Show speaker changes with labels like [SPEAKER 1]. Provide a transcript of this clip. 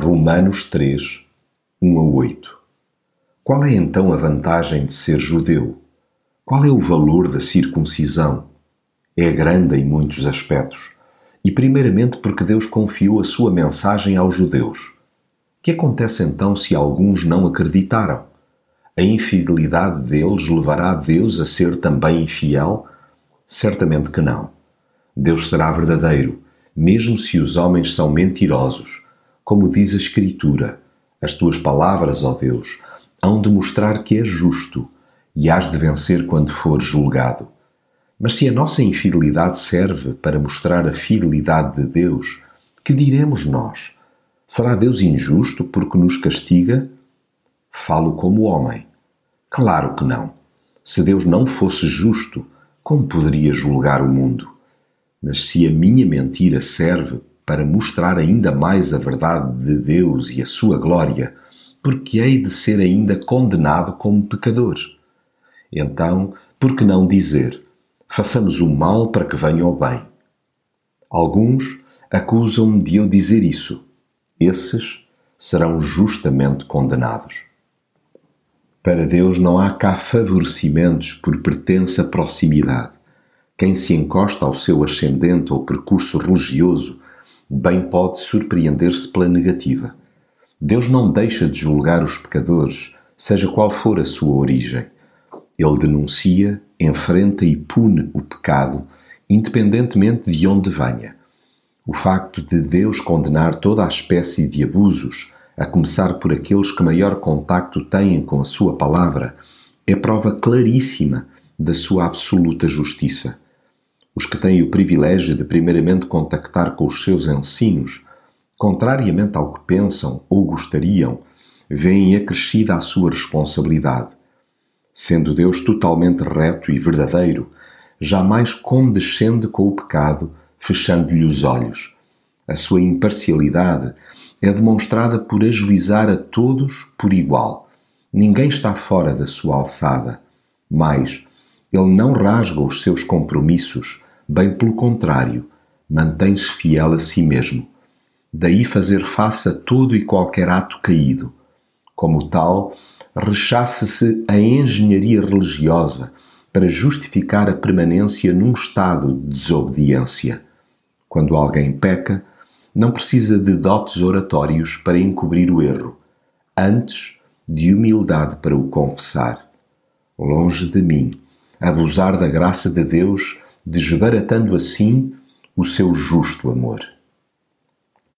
[SPEAKER 1] Romanos 3, 1 a 8 Qual é então a vantagem de ser judeu? Qual é o valor da circuncisão? É grande em muitos aspectos, e primeiramente porque Deus confiou a sua mensagem aos judeus. Que acontece então se alguns não acreditaram? A infidelidade deles levará Deus a ser também infiel? Certamente que não. Deus será verdadeiro, mesmo se os homens são mentirosos. Como diz a Escritura, as tuas palavras, ó Deus, hão de mostrar que és justo e hás de vencer quando for julgado. Mas se a nossa infidelidade serve para mostrar a fidelidade de Deus, que diremos nós? Será Deus injusto porque nos castiga? Falo como homem. Claro que não. Se Deus não fosse justo, como poderia julgar o mundo? Mas se a minha mentira serve para mostrar ainda mais a verdade de Deus e a sua glória, porque hei de ser ainda condenado como pecador. Então, por que não dizer: façamos o mal para que venha o bem? Alguns acusam-me de eu dizer isso. Esses serão justamente condenados. Para Deus não há cá favorecimentos por pertença à proximidade. Quem se encosta ao seu ascendente ou percurso religioso bem pode surpreender-se pela negativa. Deus não deixa de julgar os pecadores, seja qual for a sua origem. Ele denuncia, enfrenta e pune o pecado, independentemente de onde venha. O facto de Deus condenar toda a espécie de abusos, a começar por aqueles que maior contacto têm com a sua palavra, é prova claríssima da sua absoluta justiça. Os que têm o privilégio de primeiramente contactar com os seus ensinos, contrariamente ao que pensam ou gostariam, veem acrescida a sua responsabilidade. Sendo Deus totalmente reto e verdadeiro, jamais condescende com o pecado, fechando-lhe os olhos. A sua imparcialidade é demonstrada por ajuizar a todos por igual. Ninguém está fora da sua alçada. Mais, ele não rasga os seus compromissos, bem pelo contrário, mantém-se fiel a si mesmo. Daí fazer face a todo e qualquer ato caído. Como tal, rechaça-se a engenharia religiosa para justificar a permanência num estado de desobediência. Quando alguém peca, não precisa de dotes oratórios para encobrir o erro, antes de humildade para o confessar. Longe de mim abusar da graça de Deus, desbaratando assim o seu justo amor.